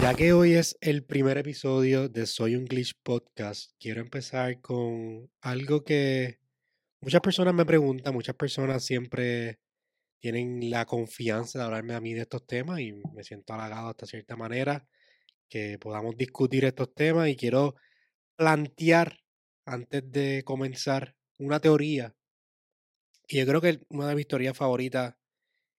Ya que hoy es el primer episodio de Soy un Glitch Podcast, quiero empezar con algo que muchas personas me preguntan, muchas personas siempre tienen la confianza de hablarme a mí de estos temas y me siento halagado hasta cierta manera que podamos discutir estos temas y quiero plantear antes de comenzar una teoría. Y yo creo que una de mis teorías favoritas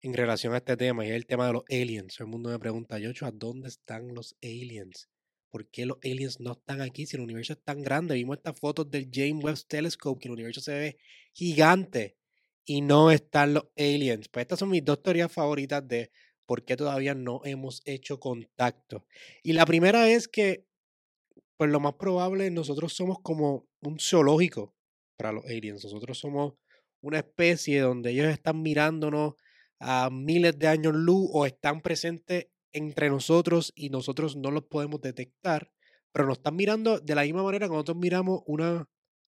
en relación a este tema y es el tema de los aliens. El mundo me pregunta, Yocho, ¿a dónde están los aliens? ¿Por qué los aliens no están aquí si el universo es tan grande? Vimos estas fotos del James Webb Telescope, que el universo se ve gigante y no están los aliens. Pues estas son mis dos teorías favoritas de por qué todavía no hemos hecho contacto. Y la primera es que, pues lo más probable, nosotros somos como un zoológico para los aliens. Nosotros somos una especie donde ellos están mirándonos a miles de años luz o están presentes entre nosotros y nosotros no los podemos detectar, pero nos están mirando de la misma manera que nosotros miramos unas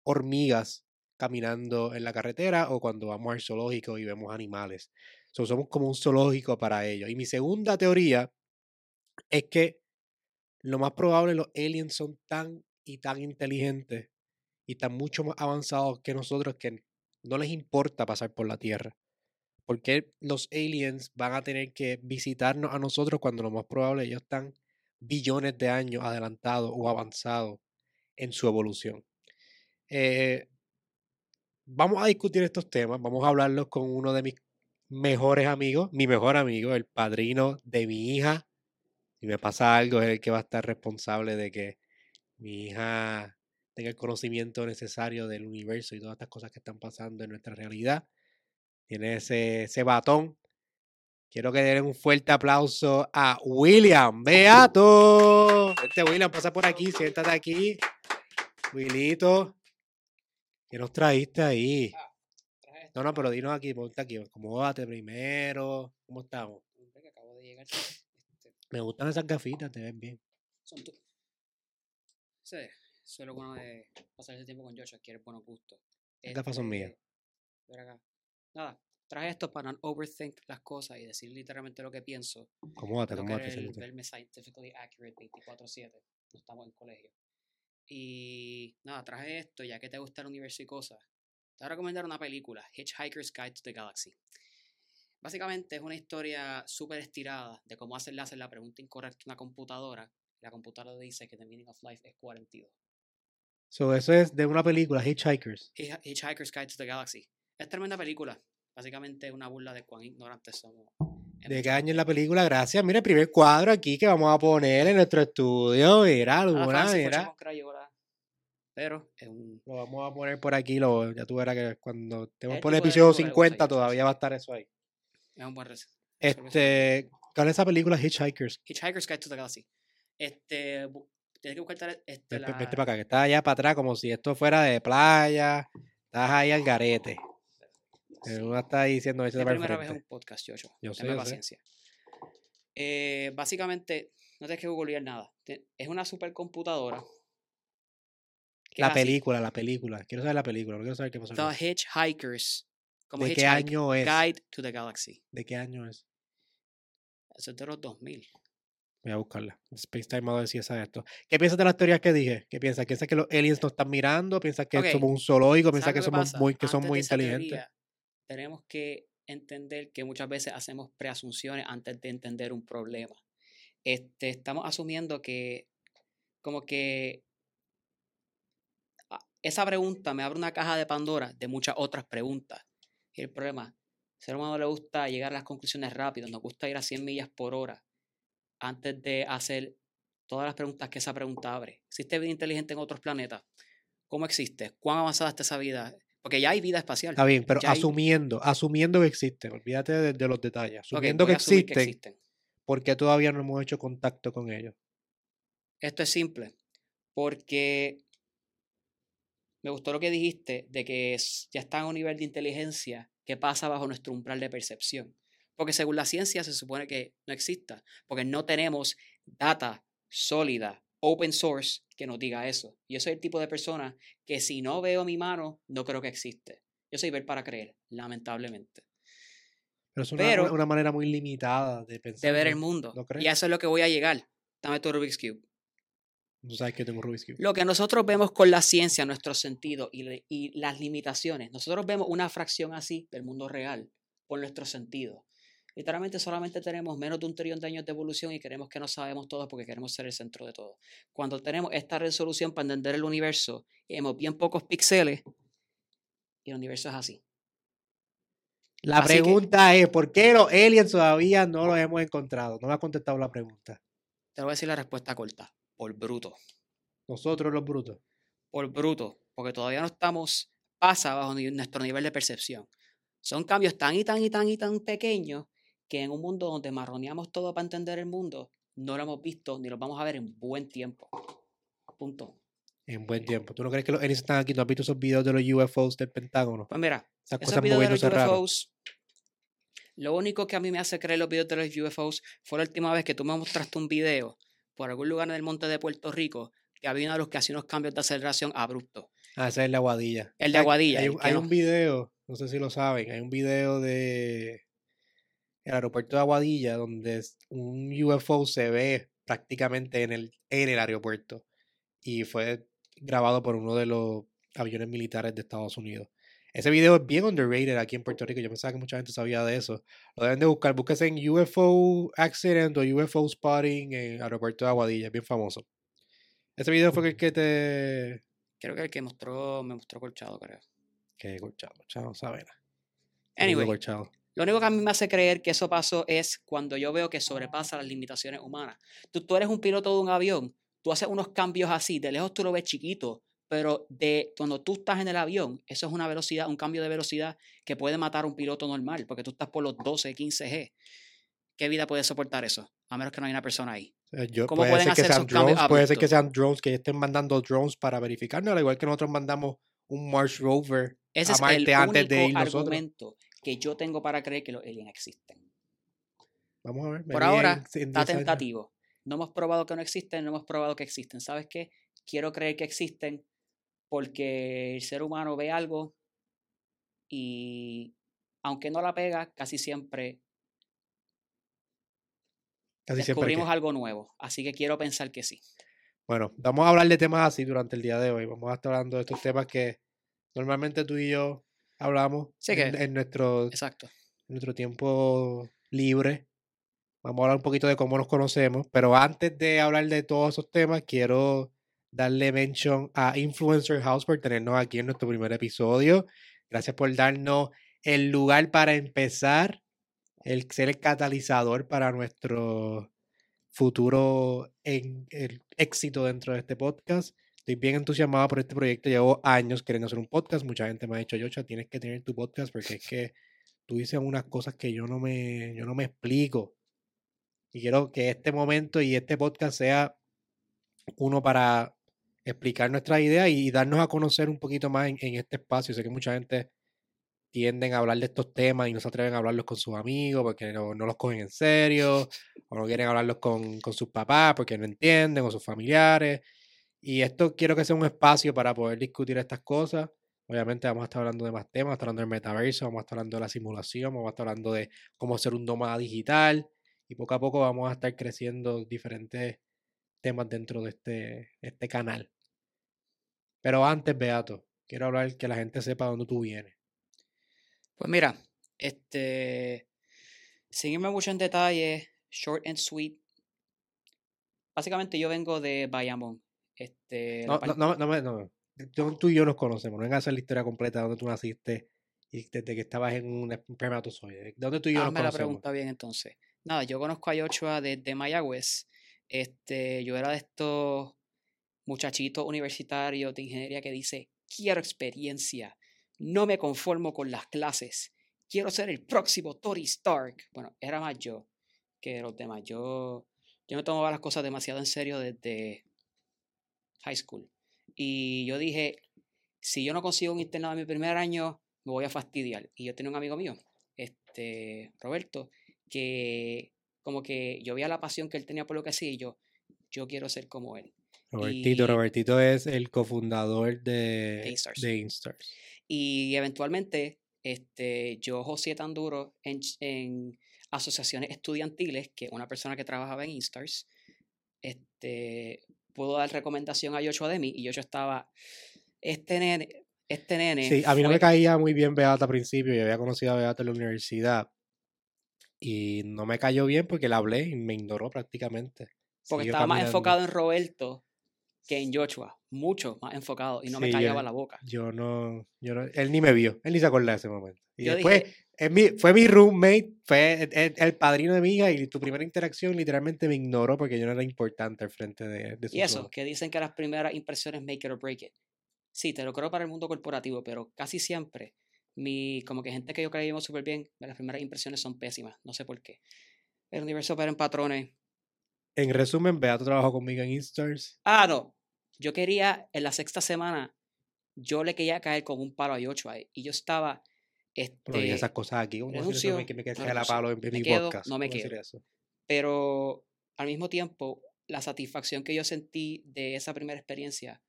hormigas caminando en la carretera o cuando vamos al zoológico y vemos animales. somos como un zoológico para ellos. Y mi segunda teoría es que lo más probable los aliens son tan y tan inteligentes y tan mucho más avanzados que nosotros que no les importa pasar por la Tierra. ¿Por qué los aliens van a tener que visitarnos a nosotros cuando lo más probable ellos están billones de años adelantados o avanzados en su evolución? Eh, vamos a discutir estos temas, vamos a hablarlos con uno de mis mejores amigos, mi mejor amigo, el padrino de mi hija. Si me pasa algo, es el que va a estar responsable de que mi hija tenga el conocimiento necesario del universo y todas estas cosas que están pasando en nuestra realidad. Tiene ese, ese batón. Quiero que den un fuerte aplauso a William Beato. Este William, pasa por aquí, siéntate aquí. Willito, ¿qué nos trajiste ahí? Ah, No, no, pero dinos aquí, ponte aquí, acomódate primero. ¿Cómo estamos? Hombre, que acabo de llegar. Este, Me gustan esas gafitas, te ven bien. son tú. Sí, eso es lo bueno de pasar ese tiempo con Joshua, adquiere buenos gustos. Las gafas son mías. Este, ven acá. Nada, traje esto para no overthink las cosas y decir literalmente lo que pienso. Acomódate, acomódate. verme scientifically accurate 24-7. No estamos en colegio. Y nada, traje esto ya que te gusta el universo y cosas. Te voy a recomendar una película, Hitchhiker's Guide to the Galaxy. Básicamente es una historia súper estirada de cómo hacerle hacer la pregunta incorrecta a una computadora. La computadora dice que the meaning of life es 42. So, eso es de una película, Hitchhikers. Hitch- Hitchhiker's Guide to the Galaxy. Es tremenda película. Básicamente es una burla de cuán ignorantes somos. ¿De qué muchas año es la película? Gracias. Mira el primer cuadro aquí que vamos a poner en nuestro estudio. Mira, Ah, alguna, mira. Pero es un. Lo vamos a poner por aquí. Lo, ya tú verás que cuando estemos el por el episodio lectura que le gusta 50 a todavía va a estar eso ahí. Es un buen rec- Este, ¿cuál es esa película Hitchhikers? Hitchhiker's Guide to the Galaxy. Este. Tienes que buscar este, la... vete para acá, que está allá para atrás como si esto fuera de playa. Estás ahí al garete. Sí. Está ahí diciendo Es el primera vez en un podcast, Joshua. Yo Tenme yo sé. paciencia. Eh, básicamente, no tienes que googlear nada. Es una supercomputadora. La así, película, la película. Quiero saber la película, no quiero saber qué pasó. The. Hitchhikers. Como ¿De qué año es? Guide to the Galaxy. ¿De qué año es? Eso es de los 2000. Voy a buscarla. Space Time a ver si esa es esto. ¿Qué piensas de las teorías que dije? ¿Qué piensas? ¿Piensas que los aliens nos están mirando? ¿Piensas que somos un zoológico? ¿Piensas ¿Sabes que somos pasa? muy, que son Antes muy inteligentes? teoría, tenemos que entender que muchas veces hacemos preasunciones antes de entender un problema. Este, estamos asumiendo que como que ah, esa pregunta me abre una caja de Pandora de muchas otras preguntas. Y el problema, al ser humano le gusta llegar a las conclusiones rápido, nos gusta ir a 100 millas por hora antes de hacer todas las preguntas que esa pregunta abre. ¿Existe vida inteligente en otros planetas? ¿Cómo existe? ¿Cuán avanzada está esa vida? Porque ya hay vida espacial. Está bien, pero Ya hay- asumiendo, asumiendo que existen, olvídate de, de los detalles. Asumiendo que existen. ¿por qué todavía no hemos hecho contacto con ellos? Esto es simple, porque me gustó lo que dijiste de que es- ya está a un nivel de inteligencia que pasa bajo nuestro umbral de percepción. Porque según la ciencia se supone que no exista, porque no tenemos data sólida, open source, que nos diga eso. Yo soy el tipo de persona que si no veo mi mano, no creo que existe. Yo soy ver para creer, lamentablemente. Pero es una, Pero- una- una manera muy limitada de pensar. de ver el mundo. ¿No crees? Y eso es lo que voy a llegar. Dame tu Rubik's Cube. No sabes que tengo Rubik's Cube. Lo que nosotros vemos con la ciencia, nuestros sentidos y, y las limitaciones, nosotros vemos una fracción así del mundo real por nuestros sentidos. Literalmente solamente tenemos menos de un trillón de años de evolución y queremos que no sabemos todo porque queremos ser el centro de todo. Cuando tenemos esta resolución para entender el universo y vemos bien pocos píxeles, y el universo es así. La Así que- pregunta es, ¿por qué los aliens todavía no los hemos encontrado? No me ha contestado la pregunta. Te voy a decir la respuesta corta. Por bruto. Nosotros los brutos. por bruto, porque todavía no estamos, pasa bajo nuestro nivel de percepción. Son cambios tan y tan y tan y tan pequeños que en un mundo donde marroneamos todo para entender el mundo, no lo hemos visto ni lo vamos a ver en buen tiempo. Punto. En buen tiempo. ¿Tú no crees que los aliens están aquí? ¿No has visto esos videos de los UFOs del Pentágono? Pues mira, Esas esos cosas videos de los raro. UFOs, lo único que a mí me hace creer los videos de los UFOs fue la última vez que tú me mostraste un video por algún lugar en el monte de Puerto Rico que había una luz que hacía unos cambios de aceleración abruptos. Ah, ese es el de Aguadilla. El de Aguadilla, Hay, no- un video, no sé si lo saben, hay un video de el aeropuerto de Aguadilla donde un UFO se ve prácticamente en el, en el aeropuerto y fue grabado por uno de los aviones militares de Estados Unidos. Ese video es bien underrated aquí en Puerto Rico. Yo pensaba que mucha gente sabía de eso. Lo deben de buscar. Búsquese en UFO Accident o UFO Spotting en el aeropuerto de Aguadilla. Es bien famoso. Ese video fue el que te... Creo que el que mostró, me mostró Colchado, creo. Que corchado, corchado, sabe nada. Anyway, Corchado. Lo único que a mí me hace creer que eso pasó es cuando yo veo que sobrepasa las limitaciones humanas. Tú, tú eres un piloto de un avión, tú haces unos cambios así, de lejos tú lo ves chiquito, pero de cuando tú estás en el avión, eso es una velocidad, un cambio de velocidad que puede matar a un piloto normal, porque tú estás por los 12, 15 G. ¿Qué vida puede soportar eso? A menos que no haya una persona ahí. Yo- ¿Cómo puede pueden ser que hacer sean esos cambios drones, puede ser que abruptos? sean drones que estén mandando drones para verificarnos, al igual que nosotros mandamos un Mars rover Ese a es el Marte antes de nosotros. Que yo tengo para creer que los aliens existen. Vamos a ver. Por ahora, en- en Está 10 años. tentativo. No hemos probado que no existen, no hemos probado que existen. ¿Sabes qué? Quiero creer que existen porque el ser humano ve algo y aunque no la pega, casi siempre Casi descubrimos algo nuevo. Así que quiero pensar que sí. Bueno, vamos a hablar de temas así durante el día de hoy. Vamos a estar hablando de estos temas que normalmente tú y yo hablamos Sí en, nuestro, Exacto. en nuestro tiempo libre. Vamos a hablar un poquito de cómo nos conocemos, pero antes de hablar de todos esos temas, quiero darle mention a Influencer House por tenernos aquí en nuestro primer episodio. Gracias por darnos el lugar para empezar, el ser el catalizador para nuestro futuro en el éxito dentro de este podcast. Estoy bien entusiasmado por este proyecto. Llevo años queriendo hacer un podcast. Mucha gente me ha dicho, Yocha, tienes que tener tu podcast porque es que tú dices unas cosas que yo no me, yo no me explico. Y quiero que este momento y este podcast sea uno para explicar nuestras ideas y darnos a conocer un poquito más en, en este espacio. Sé que mucha gente tienden a hablar de estos temas y no se atreven a hablarlos con sus amigos porque no, no los cogen en serio o no quieren hablarlos con, con sus papás porque no entienden o sus familiares. Y esto quiero que sea un espacio para poder discutir estas cosas. Obviamente vamos a estar hablando de más temas, vamos a estar hablando del metaverso, vamos a estar hablando de la simulación, vamos a estar hablando de cómo ser un nómada digital y poco a poco vamos a estar creciendo diferentes temas dentro de este, este canal. Pero antes, Beato, quiero hablar que la gente sepa dónde tú vienes. Pues mira, este. Sin irme mucho en detalle, short and sweet. Básicamente yo vengo de Bayamón. Este, la No, no, no, no, me- tú y yo nos conocemos, no vengas a hacer la historia completa de dónde tú naciste y desde que estabas en un espermatozoide. ¿De dónde tú y yo nos Hazme la conocemos? pregunta bien entonces. Nada, yo conozco a Yochoa desde Mayagüez. Este, yo era de estos muchachitos universitarios de ingeniería que dice, quiero experiencia, no me conformo con las clases, quiero ser el próximo Tony Stark. Bueno, era más yo que los demás. Yo, yo me tomaba las cosas demasiado en serio desde high school. Y yo dije, si yo no consigo un internado en mi primer año, me voy a fastidiar. Y yo tenía un amigo mío, este, Roberto, que como que yo veía la pasión que él tenía por lo que hacía y yo, yo quiero ser como él. Robertito, y- Robertito es el cofundador de, De Instars. de Instars. Y eventualmente, este, yo joseé tan duro en, en asociaciones estudiantiles que una persona que trabajaba en Instars este, pudo dar recomendación a Yocho de mí y Yocho estaba, este nene, este nene. Sí, a mí no me caía muy bien Beata al principio. Yo había conocido a Beata en la universidad. Y no me cayó bien porque le hablé y me ignoró prácticamente. porque Siguió estaba más enfocado en Roberto que en Joshua, mucho más enfocado y no me yo- callaba la boca. Yo no, yo no, él ni me vio, él ni se acordaba de ese momento. Y Yo después, dije, es mi- fue mi roommate, fue el, el- el padrino de mi hija y tu primera interacción literalmente me ignoró porque yo no era importante al frente de, de sus y eso, que dicen que las primeras impresiones make it or break it. Sí, te lo creo para el mundo corporativo, pero casi siempre, mi, como que gente que yo creíamos súper bien, las primeras impresiones son pésimas, no sé por qué. El universo opera en patrones. En resumen, Beato trabajó conmigo en Instars. Ah, no. Yo quería, en la sexta semana, yo le quería caer con un palo a Yocho y yo estaba, No digas esas este, cosas aquí. ¿Cómo decir eso? renuncio, Me, que me no la palo en, mi quedo, podcast. no me ¿Cómo decir quedo. eso? pero al mismo tiempo, la satisfacción que yo sentí de esa primera experiencia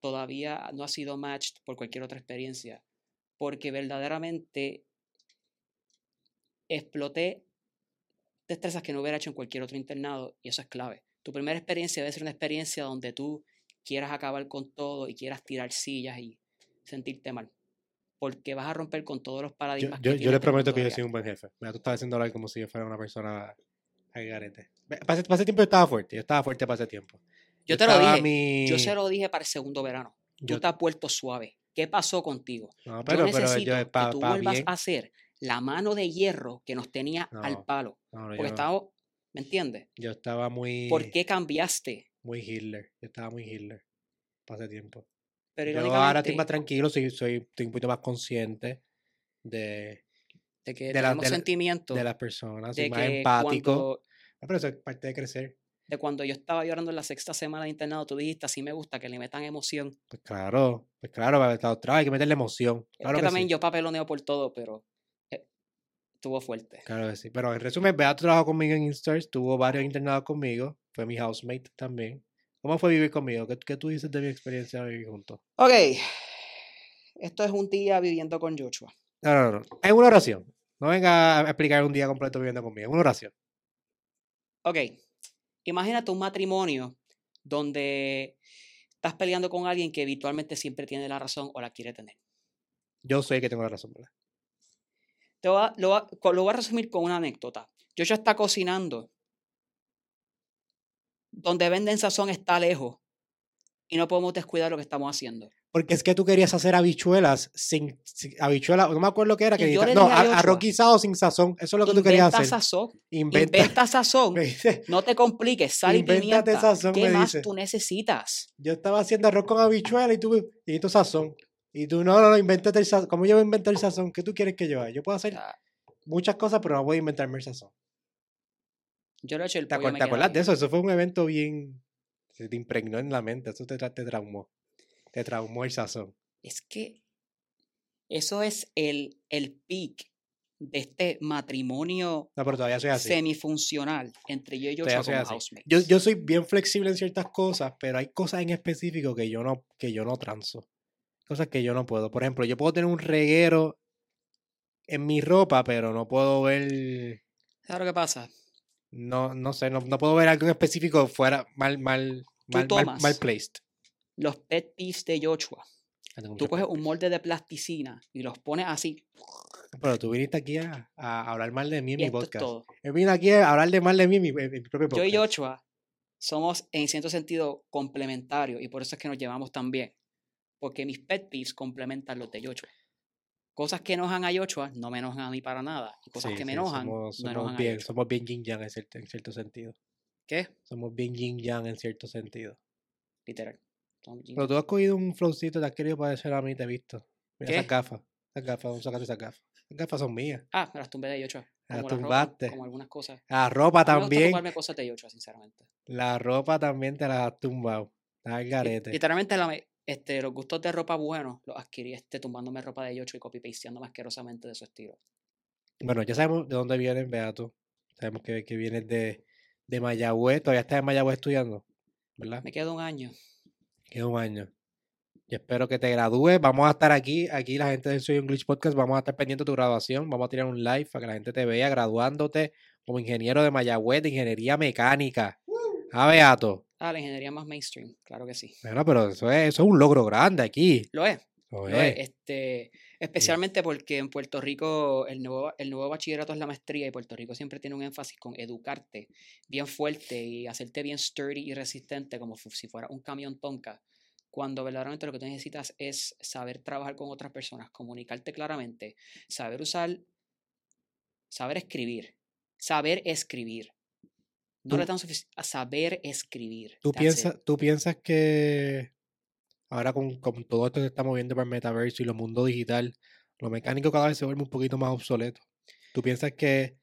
todavía no ha sido matched por cualquier otra experiencia, porque verdaderamente exploté destrezas que no hubiera hecho en cualquier otro internado y eso es clave. Tu primera experiencia debe ser una experiencia donde tú quieras acabar con todo y quieras tirar sillas y sentirte mal, porque vas a romper con todos los Yo, paradigmas. yo, que yo tiene le este prometo que yo soy un buen jefe. Mira, tú estás haciendo hablar como si yo fuera una persona al garete. Para ese, tiempo yo estaba fuerte. Yo estaba fuerte para ese tiempo. Yo te lo dije, mi- yo se lo dije para el segundo verano. Tú yo- te has vuelto suave. ¿Qué pasó contigo? No, yo pero, pero necesito yo que pa- tú pa vuelvas bien. a hacer la mano de hierro que nos tenía al palo. no, Porque yo, estaba, ¿me entiendes? yo estaba muy, ¿Por qué cambiaste? muy Hitler. Yo estaba muy Hitler para ese tiempo. Pero Yo ahora estoy más tranquilo, soy, soy, estoy un poquito más consciente de, de que de la- tenemos de la- sentimientos de las personas, soy de más que empático. cuando, Ah, Pero eso es parte de crecer. de cuando yo estaba llorando en la sexta semana de internado, tú dijiste, así me gusta que le metan emoción. Pues claro, pues claro, para estar otra hay que meterle emoción. Es Claro que que también sí. yo papeloneo por todo, pero eh, estuvo fuerte. Claro que sí. Pero en resumen, Beato trabajó conmigo en Instars, tuvo varios internados conmigo, fue mi housemate también. ¿Cómo fue vivir conmigo? ¿Qué, qué tú dices de mi experiencia de vivir juntos? Ok, esto es un día viviendo con Joshua. No, no, no. En una oración. No venga a explicar un día completo viviendo conmigo. En una oración. Ok, imagínate un matrimonio donde estás peleando con alguien que habitualmente siempre tiene la razón o la quiere tener. Yo sé que tengo la razón, ¿verdad? Te voy a- lo, voy a- co- lo voy a resumir con una anécdota. Joshua está cocinando. Donde venden sazón está lejos. Y no podemos descuidar lo que estamos haciendo. Porque es que tú querías hacer habichuelas sin, sin- habichuelas, no me acuerdo qué era. Que yo no, a arroz guisado sin sazón. Eso es lo que tú querías Inventa hacer. sazón. Inventa, Inventa sazón. No te compliques. Sal y Invéntate pimienta. sazón, ¿Qué más dice. tú necesitas? Yo estaba haciendo arroz con habichuelas y tú y necesito sazón. Y tú, no, no, no, invéntate el sazón. ¿Cómo yo voy a inventar el sazón? ¿Qué tú quieres que yo haga? Yo puedo hacer Ya, muchas cosas, pero no voy a inventarme el sazón. Yo le he hecho el ¿Te, pollo, te acuerdas de eso? Eso fue un evento bien... Se te impregnó en la mente. Eso te, te traumó. Te traumó el sazón. Es que eso es el, el peak de este matrimonio No, pero todavía soy así. semifuncional entre yo y soy como housemates. Yo, yo soy bien flexible en ciertas cosas, pero hay cosas en específico que yo no, que yo no transo. Cosas que yo no puedo. Por ejemplo, yo puedo tener un reguero en mi ropa, pero no puedo ver, ¿Sabes lo que pasa? No, no sé, no, no puedo ver algo en específico fuera mal, mal, mal, mal, mal tomas placed. Los pet peeves de Joshua. Ah, Tú coges un molde de plasticina y los pones así. Pero tú viniste aquí a, a hablar mal de mí en Y mi podcast. todo. Yo vine aquí a hablar de mal de mí en mi, en mi propio Yo podcast. y Joshua somos en cierto sentido complementarios y por eso es que nos llevamos tan bien. Porque mis pet peeves complementan los de Joshua. Cosas que enojan a Joshua no me enojan a mí para nada. Y cosas Sí, que me sí, enojan somos, no somos enojan a bien, somos bien yin yang en cierto, en cierto sentido. ¿Qué? Somos bien yin yang en cierto sentido. Literal. Pero tú has cogido un flowcito, te has querido parecer a mí, te he visto. Mira esas ¿Qué? gafas. Esas gafas, ¿dónde sacaste esas gafas? Esas gafas son mías. Ah, me las tumbé de Joshua. Las la ropa, tumbaste. como algunas cosas. La ropa A mí me también. cosas de sinceramente. La ropa también te la has tumbado. Estás al garete. Literalmente la este, los gustos de ropa buenos los adquirí este, tumbándome ropa de Joshua y copy-pasteando asquerosamente de su estilo. Bueno, ya sabemos de dónde vienes, Beato. Sabemos que, que vienes de, de Mayagüez. Todavía estás en Mayagüez estudiando, ¿verdad? Me queda un año. Queda un año. Y espero que te gradúes. Vamos a estar aquí, aquí la gente de Soy un Glitch Podcast, vamos a estar pendiente de tu graduación. Vamos a tirar un live para que la gente te vea graduándote como ingeniero de Mayagüez de ingeniería mecánica. Ah, Beato. Ah, la ingeniería más mainstream, claro que sí. Bueno, pero eso es, eso es un logro grande aquí. Lo es. Lo lo es, es. Este, especialmente porque en Puerto Rico el nuevo, el nuevo bachillerato es la maestría y Puerto Rico siempre tiene un énfasis con educarte bien fuerte y hacerte bien sturdy y resistente como si fuera un camión tonka. Cuando verdaderamente lo que tú necesitas es saber trabajar con otras personas, comunicarte claramente, saber usar, saber escribir, saber escribir. No le tan suficiente a saber escribir. ¿Tú piensas, ¿Tú piensas que ahora con, con todo esto que está moviendo para el metaverso y lo mundo digital, lo mecánico cada vez se vuelve un poquito más obsoleto? ¿Tú piensas que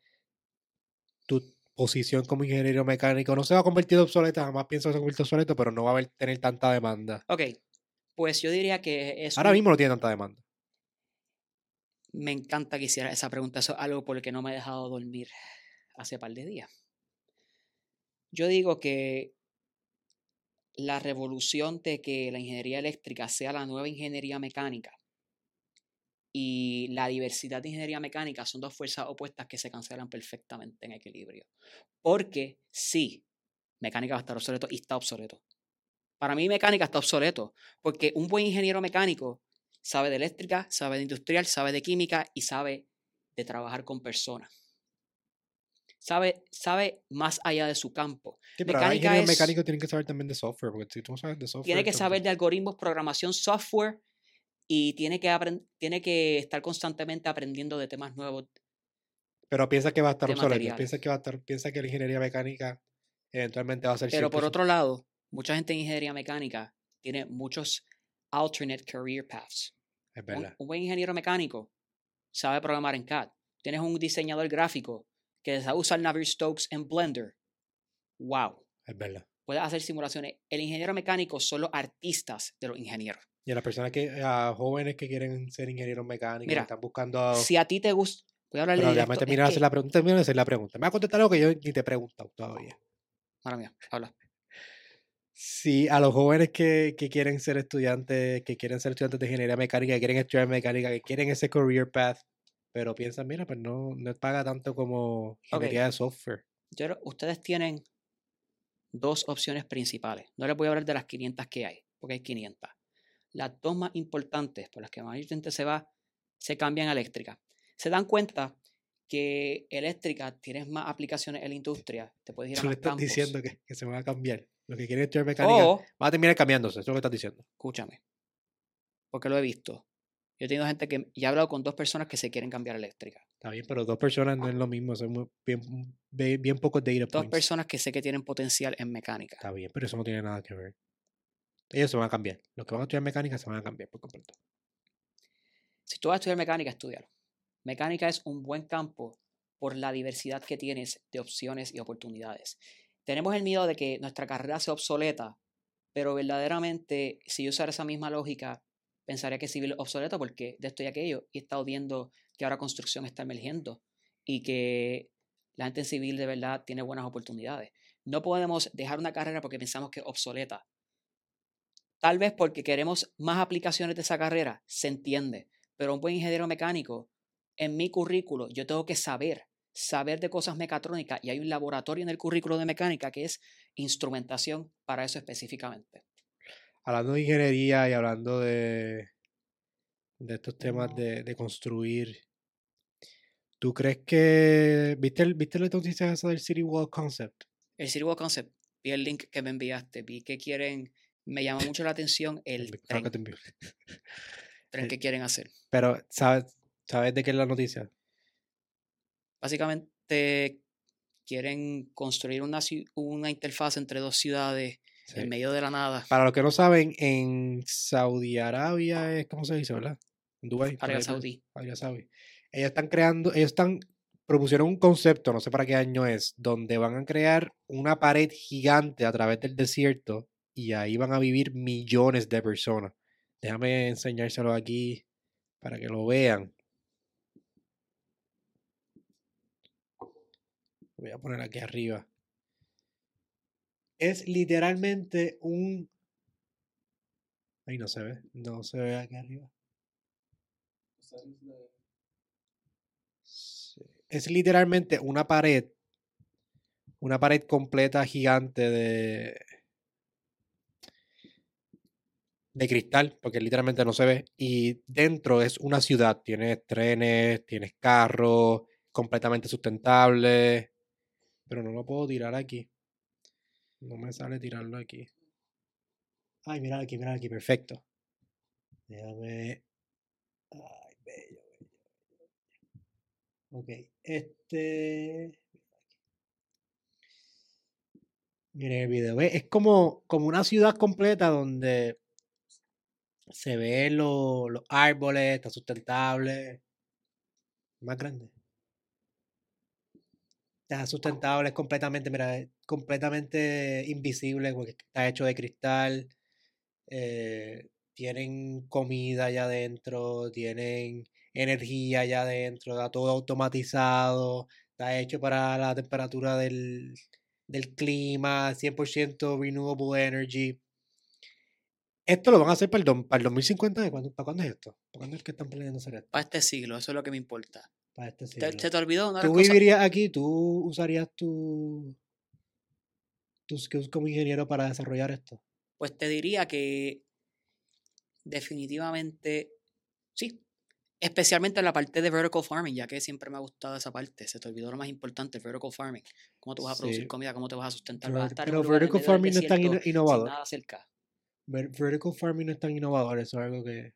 tu posición como ingeniero mecánico no se va a convertir en obsoleta? Jamás pienso que se convierta en obsoleto, pero no va a haber, tener tanta demanda. Ok, pues yo diría que es Ahora mismo no tiene tanta demanda. Me encanta que hiciera esa pregunta. Eso es algo por el que no me he dejado dormir hace par de días. Yo digo que la revolución de que la ingeniería eléctrica sea la nueva ingeniería mecánica y la diversidad de ingeniería mecánica son dos fuerzas opuestas que se cancelan perfectamente en equilibrio. Porque sí, mecánica va a estar obsoleto y está obsoleto. Para mí mecánica está obsoleto, porque un buen ingeniero mecánico sabe de eléctrica, sabe de industrial, sabe de química y sabe de trabajar con personas. Sabe, sabe más allá de su campo. Sí, pero Mecánica es- mecánicos tienen que saber también de software, porque si tú no sabes de software... Tiene que saber de algoritmos, programación, software y tiene que, tiene que estar constantemente aprendiendo de temas nuevos. Pero piensa que va a estar obsoleto. Piensa que va a estar, piensa que la ingeniería mecánica eventualmente va a ser Pero por 100%. otro lado, mucha gente en ingeniería mecánica tiene muchos alternate career paths. Es Un, verdad. un buen ingeniero mecánico sabe programar en CAD. Tienes un diseñador gráfico que sabe usar Navier-Stokes en Blender. ¡Wow! Es verdad. Puede hacer simulaciones. El ingeniero mecánico son los artistas de los ingenieros. Y a las personas que, a jóvenes que quieren ser ingenieros mecánicos, Mira, que están buscando... Si a ti te gusta... Voy a hablarle Pero directo. terminar de hacer la pregunta. Termina de hacer la pregunta. Me va a contestar algo que yo ni te he preguntado todavía. Mala mía, habla. Si a los jóvenes que, que quieren ser estudiantes, que quieren ser estudiantes de ingeniería mecánica, que quieren estudiar mecánica, que quieren ese career path, pero piensan, mira, pues no, no paga tanto como ingeniería de software. Yo ustedes tienen dos opciones principales. No les voy a hablar de las 500 que hay, porque hay 500. Las dos más importantes por las que más gente se va, se cambian a eléctrica. Se dan cuenta que eléctrica tienes más aplicaciones en la industria, te puedes ir a Tú le estás campos. diciendo que, que se van a cambiar. Los que quieren estudiar mecánica O, van a terminar cambiándose. Eso es lo que estás diciendo. escúchame, porque lo he visto. Yo he tenido gente que, ya he hablado con dos personas que se quieren cambiar a eléctrica. Está bien, pero dos personas no es lo mismo. Son bien, bien, bien pocos data Dos points. personas que sé que tienen potencial en mecánica. Está bien, pero eso no tiene nada que ver. Ellos se van a cambiar. Los que van a estudiar mecánica se van a cambiar por completo. Si tú vas a estudiar mecánica, estudialo. Mecánica es un buen campo por la diversidad que tienes de opciones y oportunidades. Tenemos el miedo de que nuestra carrera sea obsoleta, pero verdaderamente, si yo usara esa misma lógica, pensaría que civil obsoleto porque de esto y aquello, y he estado viendo que ahora construcción está emergiendo y que la gente en civil de verdad tiene buenas oportunidades. No podemos dejar una carrera porque pensamos que es obsoleta. Tal vez porque queremos más aplicaciones de esa carrera, se entiende, pero un buen ingeniero mecánico, en mi currículo, yo tengo que saber, saber de cosas mecatrónicas y hay un laboratorio en el currículo de mecánica que es instrumentación para eso específicamente. Hablando de ingeniería y hablando de, de estos temas de, de construir, ¿tú crees que... ¿Viste, el, ¿viste la noticia esa del City Wall Concept? El City Walk Concept, vi el link que me enviaste, vi que quieren, me llama mucho la atención el tren, que te tren el- que quieren hacer. Pero, ¿sabes, ¿sabes de qué es la noticia? Básicamente quieren construir una, una interfaz entre dos ciudades Sí. en medio de la nada. Para los que no saben, en Saudi Arabia es, ¿cómo se dice, verdad? En Dubái. Arabia Saudí. Arabia Saudí. Ellos están creando, ellos están, propusieron un concepto, no sé para qué año es, donde van a crear una pared gigante a través del desierto y ahí van a vivir millones de personas. Déjame enseñárselo aquí para que lo vean. Voy a poner aquí arriba. Es literalmente un... Ahí no se ve, no se ve aquí arriba. Es literalmente una pared una pared completa gigante de, de cristal, porque literalmente no se ve. Y dentro es una ciudad. Tienes trenes, tienes carros, completamente sustentable. Pero no lo puedo tirar aquí. No me sale tirarlo aquí. Ay, mira aquí, mira aquí, perfecto. Déjame. Ay, bello, bello. Ok, este. Miren el video. Es como, como una ciudad completa donde se ven los árboles, está sustentable. Más grande. Está sustentable, es completamente, mira, completamente invisible, porque está hecho de cristal. Eh, tienen comida allá adentro, tienen energía allá adentro, está todo automatizado, está hecho para la temperatura del, del clima, 100% renewable energy. Esto lo van a hacer para el, para el 2050. ¿Para cuándo es esto? ¿Para cuándo es que están planeando hacer esto? Para este siglo, eso es lo que me importa. Para este siglo. ¿Se te olvidó una ¿Tú vivirías aquí? ¿Tú usarías tu, tus skills como ingeniero para desarrollar esto? Pues te diría que definitivamente sí. Especialmente en la parte de vertical farming, ya que siempre me ha gustado esa parte. Se te olvidó lo más importante, vertical farming. Cómo tú vas a producir comida, cómo te vas a sustentar. Pero, vas a estar pero vertical farming no es tan innovador. nada cerca. Vertical farming no es tan innovador, eso es algo que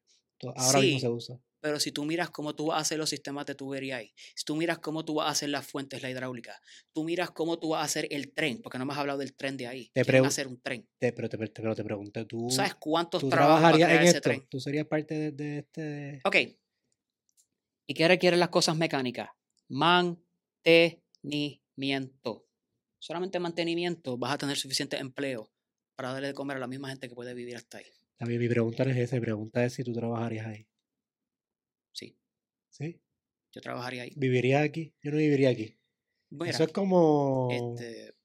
ahora mismo se usa. Pero si tú miras cómo tú vas a hacer los sistemas de tubería ahí, si tú miras cómo tú vas a hacer las fuentes, la hidráulica, tú miras cómo tú vas a hacer el tren, porque no me has hablado del tren de ahí. Te a hacer un tren. Te, pero, te, pero te pregunté, ¿tú, ¿sabes cuántos tú trabajarías en esto? Tren? ¿Tú serías parte de, de este...? Ok. ¿Y qué requieren las cosas mecánicas? Mantenimiento. Solamente mantenimiento vas a tener suficiente empleo para darle de comer a la misma gente que puede vivir hasta ahí. También mi pregunta es esa, mi pregunta es si tú trabajarías ahí. Sí. Yo trabajaría ahí. ¿Viviría aquí? Yo no viviría aquí. eso es como... Este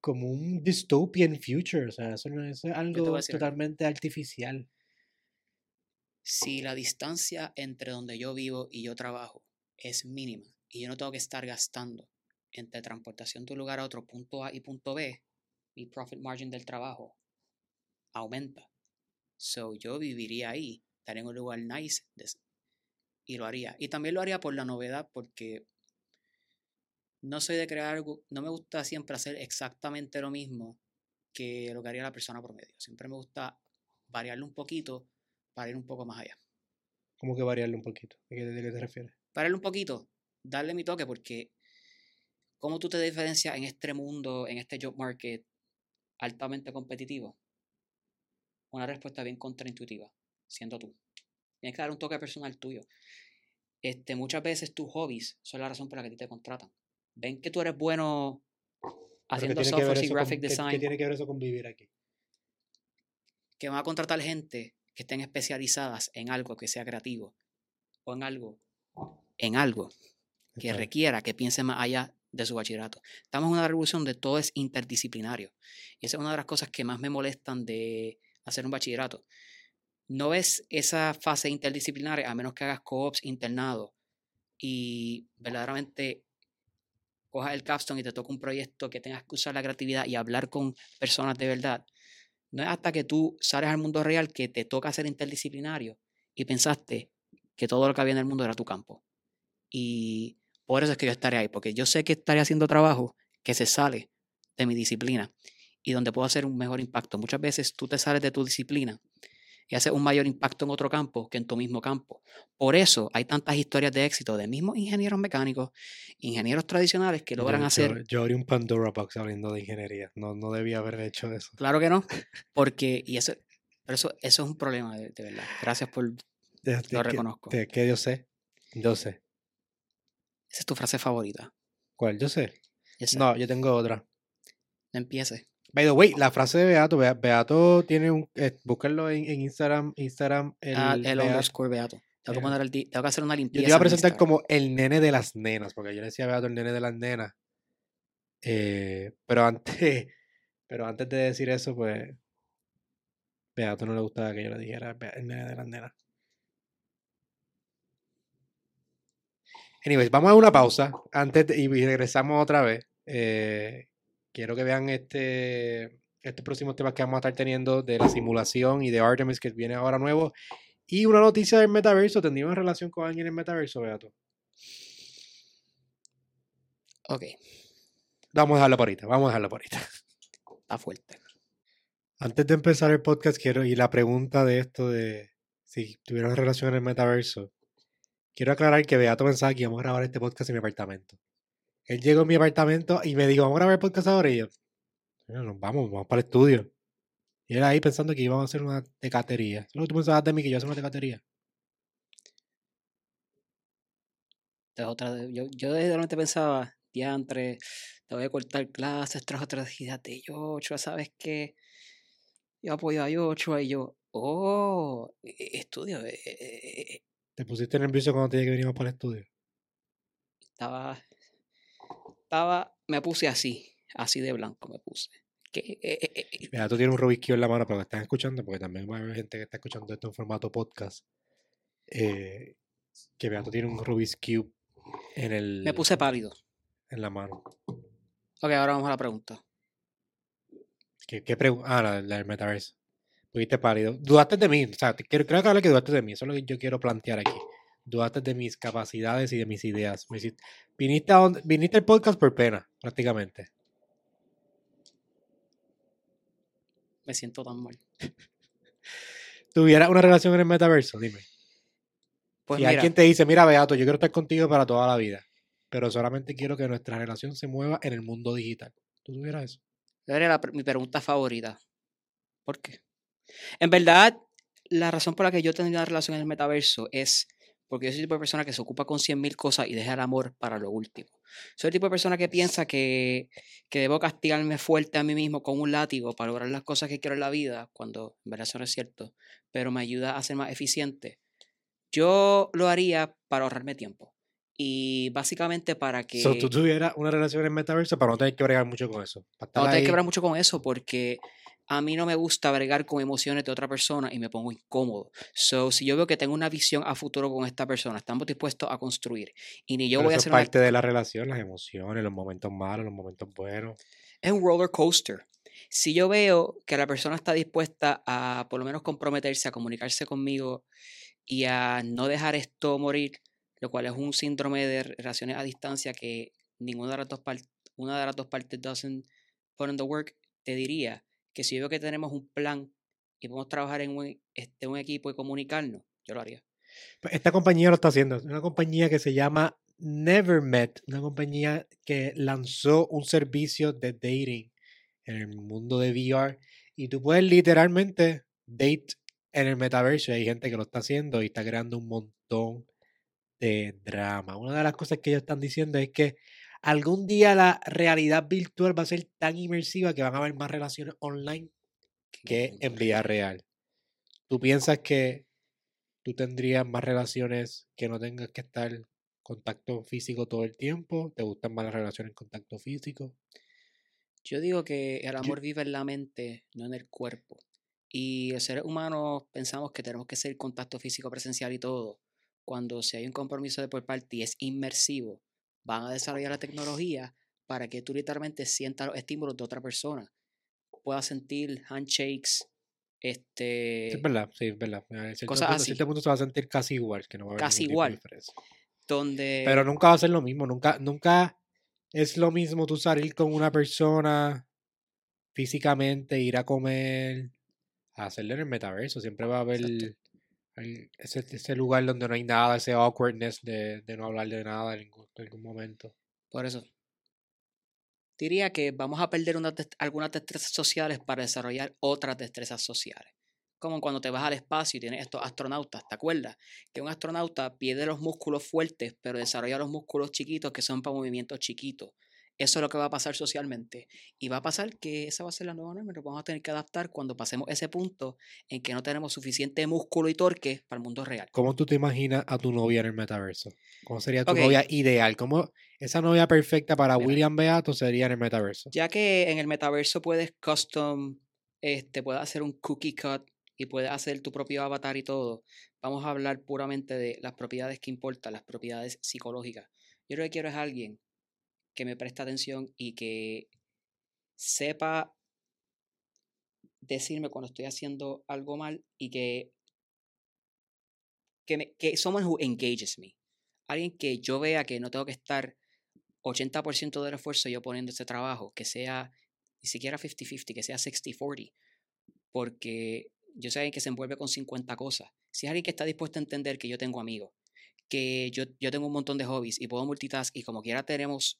como un dystopian future, o sea, eso, no, es algo totalmente artificial. Si la distancia entre donde yo vivo y yo trabajo es mínima y yo no tengo que estar gastando entre transportación de un lugar a otro, punto A y punto B, mi profit margin del trabajo aumenta. So yo viviría ahí, estaría en un lugar nice y lo haría. Y también lo haría por la novedad, porque no soy de crear algo, no me gusta siempre hacer exactamente lo mismo que lo que haría la persona promedio. Siempre me gusta variarlo un poquito para ir un poco más allá. ¿Cómo que variarlo un poquito? ¿De qué, de qué te refieres? Variarlo un poquito, darle mi toque, porque ¿cómo tú te diferencias en este mundo, en este job market altamente competitivo? Una respuesta bien contraintuitiva, siendo tú. Tienes que dar un toque personal tuyo. Este, muchas veces tus hobbies son la razón por la que te contratan. Ven que tú eres bueno haciendo software y graphic design. ¿qué, tiene que ver eso con vivir aquí? Que van a contratar gente que estén especializadas en algo que sea creativo o en algo, en algo que requiera que piense más allá de su bachillerato. Estamos en una revolución de todo es interdisciplinario. Y esa es una de las cosas que más me molestan de hacer un bachillerato. No ves esa fase interdisciplinaria a menos que hagas co-ops internados y verdaderamente cojas el capstone y te toca un proyecto que tengas que usar la creatividad y hablar con personas de verdad. No es hasta que tú sales al mundo real que te toca ser interdisciplinario y pensaste que todo lo que había en el mundo era tu campo. Y por eso es que yo estaré ahí, porque yo sé que estaré haciendo trabajo que se sale de mi disciplina y donde puedo hacer un mejor impacto. Muchas veces tú te sales de tu disciplina y haces un mayor impacto en otro campo que en tu mismo campo. Por eso hay tantas historias de éxito de mismos ingenieros mecánicos, ingenieros tradicionales que logran hacer... Yo, abrí un Pandora Box hablando de ingeniería. No, no debía haber hecho eso. Claro que no, porque... Y eso, pero eso, eso es un problema, de, verdad. Gracias por... lo reconozco. Que, que yo sé. Yo sé. Esa es tu frase favorita. ¿Cuál? Yo sé. No, yo tengo otra. Empiece. By the way, la frase de Beato, Beato tiene un. Eh, búsquenlo en, en, Instagram. Instagram el, ah, el Beato. underscore Beato. Tengo, que poner el, tengo que hacer una limpieza. Yo te iba a presentar como el nene de las nenas, porque yo le decía a Beato el nene de las nenas. Eh, pero antes. Pero antes de decir eso, pues. Beato no le gustaba que yo le dijera el nene de las nenas. Anyways, vamos a una pausa antes y regresamos otra vez. Eh, quiero que vean este, este próximo tema que vamos a estar teniendo de la simulación y de Artemis que viene ahora nuevo. Y una noticia del metaverso. ¿Tendríamos relación con alguien en el metaverso, Beato? Ok. Vamos a dejarlo por ahorita. Vamos a dejarlo por ahorita. Está fuerte. Antes de empezar el podcast, quiero. Y la pregunta de esto de si tuvieron relación en el metaverso. Quiero aclarar que Beato pensaba que íbamos a grabar este podcast en mi apartamento. Él llegó a mi apartamento y me dijo, vamos a grabar el podcast ahora. Y yo, vamos, vamos para el estudio. Y él ahí pensando que íbamos a hacer una tecatería. ¿Solo tú pensabas de mí que yo iba a hacer una tecatería? otra, yo, yo desde repente pensaba, diantre, te voy a cortar clases, tras otras ideas de Yochoa, ¿sabes qué? Yo apoyo a Yochoa y yo, oh, e, e, estudio. E, ¿Te pusiste nervioso cuando te dije que veníamos para el estudio? Estaba, estaba, me puse así, así de blanco me puse. Que, Mira, tú tienes un Rubik's en la mano, pero que están escuchando, porque también va a haber gente que está escuchando esto en formato podcast. Eh, que Beato tiene un Rubik's Cube en el. Me puse pálido. En la mano. Ok, ahora vamos a la pregunta. ¿Qué, qué pregunta? Ah, la, del metaverso. Pudiste pálido. Dudaste de mí. O sea, te quiero, creo que hable que dudaste de mí. Eso es lo que yo quiero plantear aquí. Dudaste de mis capacidades y de mis ideas. viniste, a, viniste al podcast por pena, prácticamente. Me siento tan mal. ¿Tuvieras una relación en el metaverso? Dime. Pues y hay quien te dice, mira, Beato, yo quiero estar contigo para toda la vida, pero solamente quiero que nuestra relación se mueva en el mundo digital. ¿Tú tuvieras eso? Era mi pregunta favorita. ¿Por qué? En verdad, la razón por la que yo tendría una relación en el metaverso es porque yo soy el tipo de persona que se ocupa con 100.000 cosas y deja el amor para lo último. Soy el tipo de persona que piensa que, que, debo castigarme fuerte a mí mismo con un látigo para lograr las cosas que quiero en la vida, cuando en verdad eso no es cierto, pero me ayuda a ser más eficiente. Yo lo haría para ahorrarme tiempo. Y básicamente para que... Si tú tuvieras una relación en metaverso para no tener que bregar mucho con eso. no tener que bregar mucho con eso porque a mí no me gusta bregar con emociones de otra persona y me pongo incómodo. So, si yo veo que tengo una visión a futuro con esta persona, estamos dispuestos a construir y ni yo voy a hacer parte de la relación, las emociones, los momentos malos, los momentos buenos. Es un roller coaster. Si yo veo que la persona está dispuesta a por lo menos comprometerse, a comunicarse conmigo y a no dejar esto morir, lo cual es un síndrome de relaciones a distancia que ninguna de las dos, una de las dos partes doesn't put in the work, te diría que si yo veo que tenemos un plan y podemos trabajar en un, este, un equipo y comunicarnos, yo lo haría. Pues, esta compañía lo está haciendo. Es una compañía que se llama NeverMet, una compañía que lanzó un servicio de dating en el mundo de VR y tú puedes literalmente date en el metaverso. Hay gente que lo está haciendo y está creando un montón de drama. Una de las cosas que ellos están diciendo es que algún día la realidad virtual va a ser tan inmersiva que van a haber más relaciones online que en vida real. ¿Tú piensas que tú tendrías más relaciones que no tengas que estar en contacto físico todo el tiempo? ¿Te gustan más las relaciones en contacto físico? Yo digo que el amor vive en la mente, no en el cuerpo. Y los seres humanos pensamos que tenemos que ser contacto físico presencial y todo. Cuando si hay un compromiso de por parte y es inmersivo, van a desarrollar la tecnología para que tú literalmente sientas los estímulos de otra persona. Puedas sentir handshakes, este... es verdad, sí, es verdad. cosas así. se va a sentir casi igual, que no va a haber Casi igual. Donde... Pero nunca va a ser lo mismo, nunca, nunca es lo mismo tú salir con una persona físicamente, ir a comer, a hacerle en el metaverso. Siempre va a haber ese, ese, lugar donde no hay nada, ese awkwardness de, de no hablar de nada en algún, momento. Por eso. Diría que vamos a perder algunas destrezas sociales para desarrollar otras destrezas sociales. Como cuando te vas al espacio y tienes estos astronautas, ¿te acuerdas? Que un astronauta pierde los músculos fuertes, pero desarrolla los músculos chiquitos que son para movimientos chiquitos. Eso es lo que va a pasar socialmente. Y va a pasar que esa va a ser la nueva norma. Nos vamos a tener que adaptar cuando pasemos ese punto en que no tenemos suficiente músculo y torque para el mundo real. ¿Cómo tú te imaginas a tu novia en el metaverso? ¿Cómo sería tu novia ideal? ¿Cómo esa novia perfecta para William Beato sería en el metaverso? Ya que en el metaverso puedes custom, este, puedes hacer un cookie cut y puedes hacer tu propio avatar y todo. Vamos a hablar puramente de las propiedades que importan, las propiedades psicológicas. Yo lo que quiero es alguien que me preste atención y que sepa decirme cuando estoy haciendo algo mal y que, que, me, que someone who engages me. Alguien que yo vea que no tengo que estar 80% del esfuerzo yo poniendo ese trabajo, que sea ni siquiera 50-50, que sea 60-40, porque yo soy alguien que se envuelve con 50 cosas. Si es alguien que está dispuesto a entender que yo tengo amigos, que yo, yo tengo un montón de hobbies y puedo multitask y como quiera tenemos,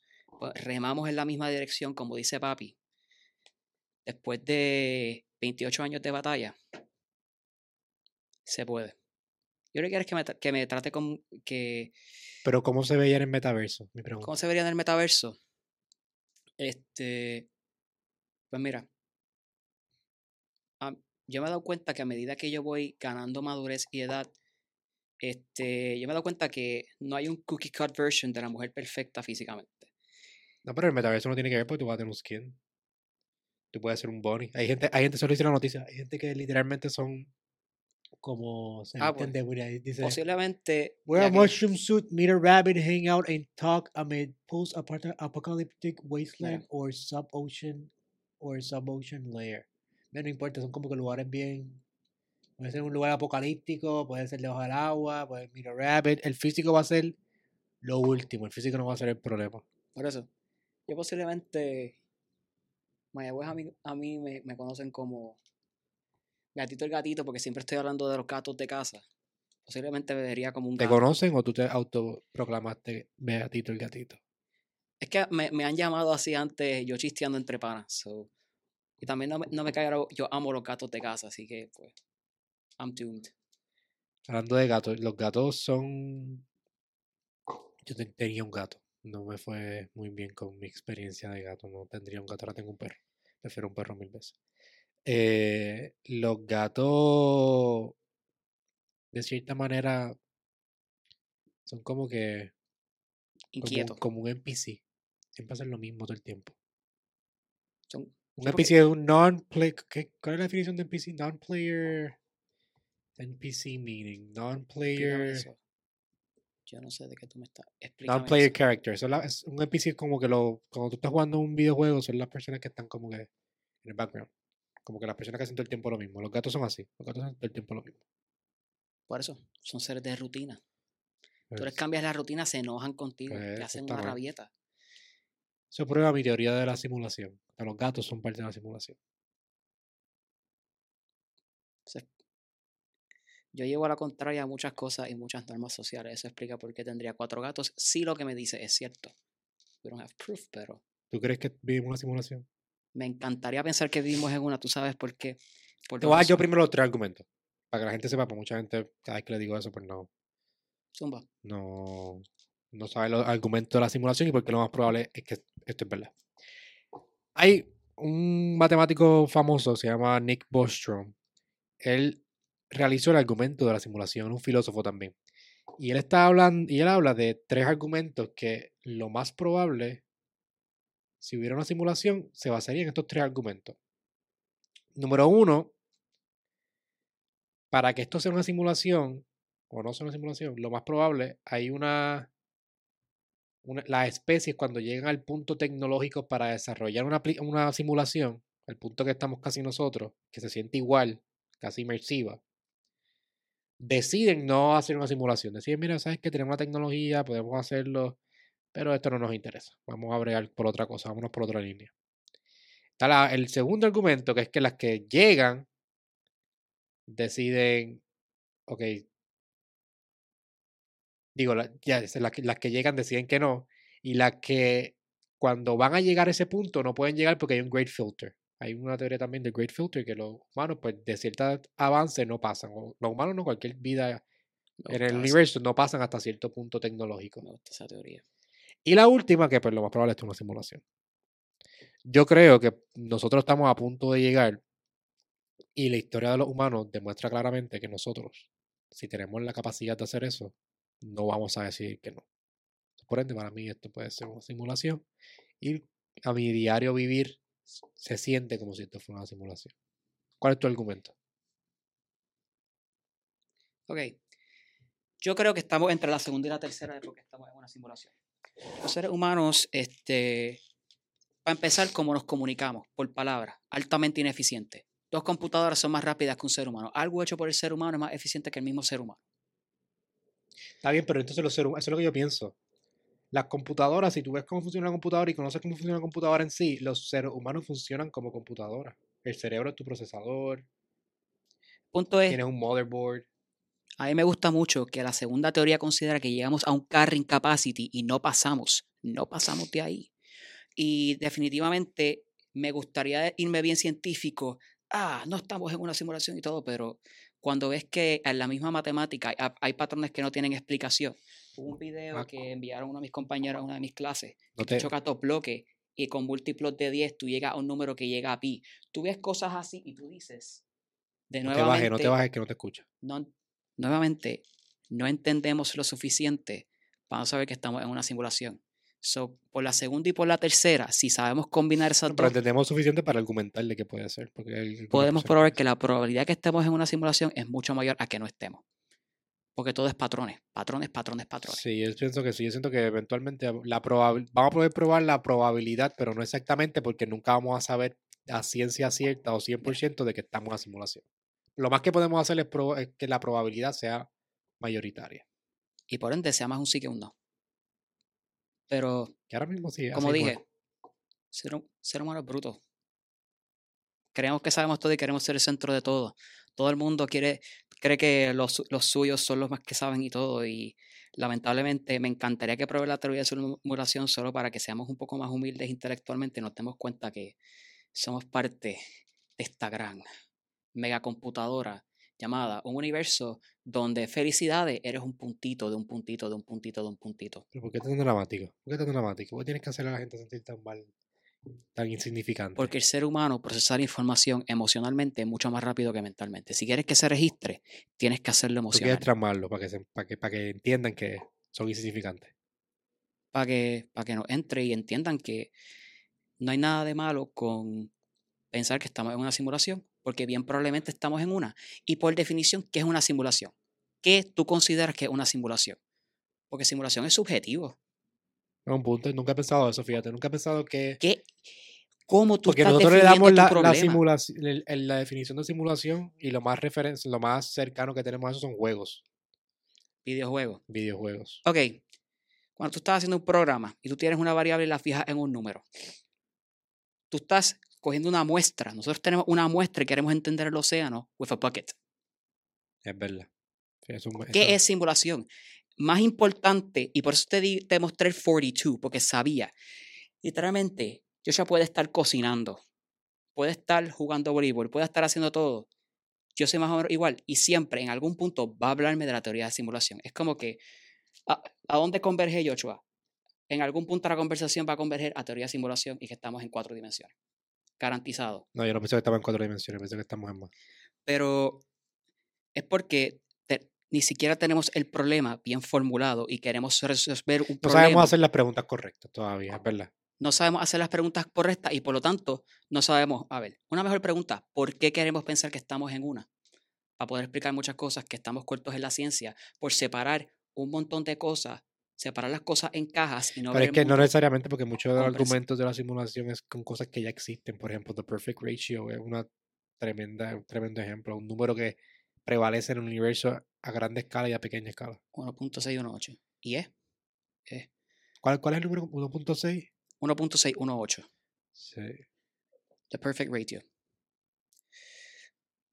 remamos en la misma dirección, como dice papi, después de 28 años de batalla, se puede. Yo lo que quiero es que me, que me trate con que... Pero ¿cómo se veía en el metaverso? Mi ¿Cómo se vería en el metaverso? Este, pues mira, yo me he dado cuenta que a medida que yo voy ganando madurez y edad, este, yo me he dado cuenta que no hay un cookie cut version de la mujer perfecta físicamente. No, pero el metaverso no tiene que ver porque tú vas a tener un skin. Tú puedes ser un bunny. Hay gente, hay gente, solo dice la noticia, hay gente que literalmente son como se ah, entiende, pues, dice, posiblemente wear a mushroom suit, meet a rabbit, hang out and talk amid post-apocalyptic wasteland or sub-ocean or sub-ocean layer. No, no importa, son como que lugares bien Puede ser un lugar apocalíptico, puede ser debajo del agua, puede ser a rabbit. El físico va a ser lo último, el físico no va a ser el problema. Por eso, yo posiblemente, Mayagüez a mí, a mí me, me conocen como gatito el gatito porque siempre estoy hablando de los gatos de casa. Posiblemente me vería como un gato. ¿Te conocen o tú te autoproclamaste gatito el gatito? Es que me, me, han llamado así antes, yo chisteando entre panas. Y también no me, no me yo amo los gatos de casa, así que pues, I'm doomed. Hablando de gatos, los gatos son... Yo tenía un gato, no me fue muy bien con mi experiencia de gato, no tendría un gato, ahora tengo un perro. Prefiero un perro mil veces. Eh, los gatos, de cierta manera, son como que... Inquietos. Como, un NPC. Siempre hacen lo mismo todo el tiempo. Son, un NPC es un non-player. ¿Cuál es la definición de NPC? Non-player. NPC meaning. Non-player. Yo no sé de qué tú me estás explicando. Non-player character. es un NPC como que lo, cuando tú estás jugando un videojuego son las personas que están como que en el background. Como que las personas que hacen todo el tiempo lo mismo. Los gatos son así. Los gatos hacen todo el tiempo lo mismo. Por eso, son seres de rutina. tú les cambias la rutina, se enojan contigo, te pues, hacen una rabieta. Eso prueba mi teoría de la simulación. Los gatos son parte de la simulación. Yo llevo a la contraria a muchas cosas y muchas normas sociales. Eso explica por qué tendría cuatro gatos. Sí, lo que me dice es cierto. We don't have proof, pero. ¿Tú crees que vivimos una simulación? Me encantaría pensar que vivimos en una. ¿Tú sabes por qué? Te voy a dar yo primero los tres argumentos. Para que la gente sepa, pues mucha gente, cada vez que le digo eso, pues no. Zumba. No, no sabe los argumentos de la simulación y porque lo más probable es que esto es verdad. Hay un matemático famoso, se llama Nick Bostrom. Él realizó el argumento de la simulación, un filósofo también. Y él está hablando, y él habla de tres argumentos que lo más probable, si hubiera una simulación, se basaría en estos tres argumentos. Número uno, para que esto sea una simulación, o no sea una simulación, lo más probable, hay una, las especies cuando llegan al punto tecnológico para desarrollar una, una simulación, el punto que estamos casi nosotros, que se siente igual, casi inmersiva, deciden no hacer una simulación. Deciden, mira, sabes que tenemos la tecnología, podemos hacerlo, pero esto no nos interesa. Vamos a bregar por otra cosa, vámonos por otra línea. Está el segundo argumento, que es que las que llegan deciden, ok, digo, ya, las, las que llegan deciden que no, y las que cuando van a llegar a ese punto no pueden llegar porque hay un great filter hay una teoría también de Great Filter que los humanos, pues de cierto avance no pasan. O los humanos no, cualquier vida en el universo no pasan hasta cierto punto tecnológico. Me gusta esa teoría. Y la última, que pues lo más probable es una simulación. Yo creo que nosotros estamos a punto de llegar y la historia de los humanos demuestra claramente que nosotros, si tenemos la capacidad de hacer eso, no vamos a decir que no. Por ende, para mí esto puede ser una simulación. Y a mi diario vivir se siente como si esto fuera una simulación. ¿Cuál es tu argumento? Ok. Yo creo que estamos entre la segunda y la tercera de porque estamos en una simulación. Los seres humanos, este, para empezar, como nos comunicamos, por palabras, altamente ineficiente. Dos computadoras son más rápidas que un ser humano. Algo hecho por el ser humano es más eficiente que el mismo ser humano. Está bien, pero entonces los seres humanos, eso es lo que yo pienso. Las computadoras, si tú ves cómo funciona una computadora y conoces cómo funciona una computadora en sí, los seres humanos funcionan como computadoras. El cerebro es tu procesador, Punto es, tienes un motherboard. a mí me gusta mucho que la segunda teoría considera que llegamos a un carrying capacity y no pasamos, no pasamos de ahí. Y definitivamente me gustaría irme bien científico. Ah, no estamos en una simulación y todo, pero cuando ves que en la misma matemática hay, hay patrones que no tienen explicación. Hubo un video Ah. que enviaron uno de mis compañeros a una de mis clases. No que te- choca dos bloques y con múltiplos de 10 tú llegas a un número que llega a pi. Tú ves cosas así y tú dices, de no te bajes, no te bajes que no te escucha. no- nuevamente, no entendemos lo suficiente para saber que estamos en una simulación. So, por la segunda y por la tercera, si sabemos combinar esas No, pero dos, entendemos suficiente para argumentar de qué puede ser. Porque podemos probar que que la probabilidad que estemos en una simulación es mucho mayor a que no estemos. Porque todo es patrones, patrones, patrones, patrones. Sí, yo pienso que sí. Yo siento que eventualmente la vamos a poder probar la probabilidad, pero no exactamente porque nunca vamos a saber a ciencia cierta o 100% de que estamos en una simulación. Lo más que podemos hacer es, que la probabilidad sea mayoritaria. Y por ende, sea más un sí que un no. Pero Que ahora mismo sí. como dije, ser, ser humano es bruto. Creemos que sabemos todo y queremos ser el centro de todo. Todo el mundo quiere, cree que los, los suyos son los más que saben y todo. Y lamentablemente me encantaría que pruebe la teoría de simulación solo para que seamos un poco más humildes intelectualmente y nos demos cuenta que somos parte de esta gran megacomputadora llamada un universo donde felicidades eres un puntito de un puntito de un puntito de un puntito. Pero ¿Por qué tan dramático? ¿Por qué tan dramático? ¿Por qué tienes que hacer a la gente sentir tan mal, tan insignificante? Porque el ser humano procesar información emocionalmente mucho más rápido que mentalmente. Si quieres que se registre, tienes que hacerlo Tú quieres emocional. traumarlo para que, se- para, que, para que entiendan que son insignificantes. Para que, para que nos entre y entiendan que no hay nada de malo con pensar que estamos en una simulación, porque bien probablemente estamos en una. Y por definición, ¿qué es una simulación? ¿Qué tú consideras que es una simulación? Porque simulación es subjetivo. Es un punto. Nunca he pensado eso, fíjate. Nunca he pensado que. ¿Qué, ¿Cómo tú Porque estás nosotros le damos la, la, simulación, la definición de simulación y lo más referen lo más cercano que tenemos a eso son juegos, Videojuegos. videojuegos. Ok, cuando tú estás haciendo un programa y tú tienes una variable y la fijas en un número, tú estás cogiendo una muestra. Nosotros tenemos una muestra y queremos entender el océano with a bucket. Es verdad. Sí, eso- ¿Qué es simulación? Más importante, y por eso te, di- te mostré el 42, porque sabía, literalmente, Joshua puede estar cocinando, puede estar jugando voleibol, puede estar haciendo todo. Yo soy más o menos igual, y siempre, en algún punto, va a hablarme de la teoría de simulación. Es como que, ¿a, a dónde converge Joshua? En algún punto de la conversación va a converger a teoría de simulación y que estamos en cuatro dimensiones. Garantizado. No, yo no pensé que estaba en cuatro dimensiones, pensé que estamos en más. pero es porque ni siquiera tenemos el problema bien formulado y queremos resolver un No problema. sabemos hacer las preguntas correctas todavía, es verdad. No sabemos hacer las preguntas correctas y por lo tanto no sabemos, a ver, una mejor pregunta, ¿por qué queremos pensar que estamos en una? Para poder explicar muchas cosas que estamos cortos en la ciencia, por separar un montón de cosas, separar las cosas en cajas y no Pero es que no necesariamente porque muchos de los argumentos de la simulación es con cosas que ya existen. Por ejemplo, The Perfect Ratio es una tremenda, un tremendo ejemplo. Un número que prevalece en el universo a grande escala y a pequeña escala. 1.618. Y es, es ¿Cuál, cuál es el número? 1.6. 1.618. Sí. The perfect ratio.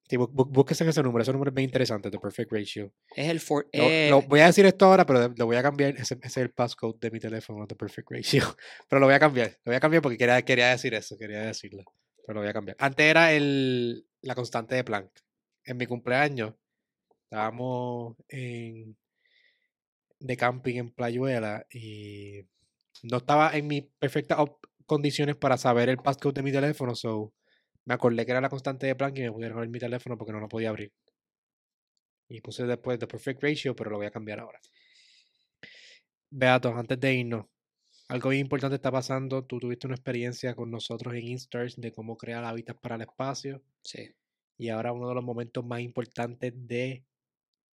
Sí, bú- ese número, ese número es bien interesante, The Perfect Ratio. Es el for, Lo, eh, lo- voy a decir esto ahora, pero lo voy a cambiar. Ese, ese es el passcode de mi teléfono, The Perfect Ratio. Pero lo voy a cambiar. Lo voy a cambiar porque quería, quería decir eso, quería decirlo. Pero lo voy a cambiar. Antes era el, la constante de Planck. En mi cumpleaños estábamos en, de camping en Playuela y no estaba en mis perfectas condiciones para saber el passcode de mi teléfono, so me acordé que era la constante de Planck y me pudieron abrir mi teléfono porque no lo podía abrir. Y puse después The Perfect Ratio, pero lo voy a cambiar ahora. Beato, antes de irnos, algo bien importante está pasando. Tú tuviste una experiencia con nosotros en Instars de cómo crear hábitats para el espacio. sí. Y ahora uno de los momentos más importantes de